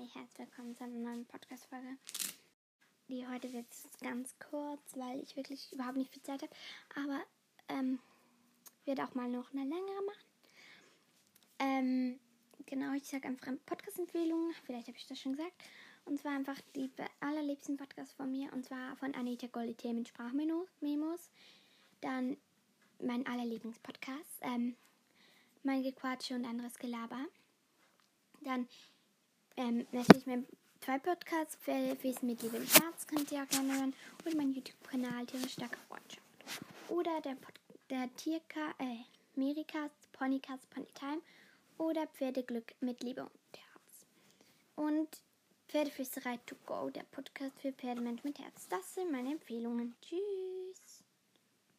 Hi, herzlich willkommen zu einer neuen Podcast-Folge. Die heute wird ganz kurz, weil ich wirklich überhaupt nicht viel Zeit habe. Aber ähm, werde auch mal noch eine längere machen. Ähm, genau, ich sage einfach Podcast-Empfehlungen. Vielleicht habe ich das schon gesagt. Und zwar einfach die allerliebsten Podcasts von mir. Und zwar von Anita Golite mit Sprachmemos. Dann mein allerlieblingspodcast. Ähm, mein Gequatsche und anderes Gelaber. Dann ähm, natürlich mein zwei Podcasts Wissen mit Liebe im Herz könnt ihr auch gerne hören. Und mein YouTube-Kanal Tiere starke Freundschaft. Oder der, der Tierka, äh, Mericast, Ponycast, Ponytime. Oder Pferdeglück mit Liebe und Herz. Und Pferdeflüsterei to go, der Podcast für Pferdemensch mit Herz. Das sind meine Empfehlungen. Tschüss.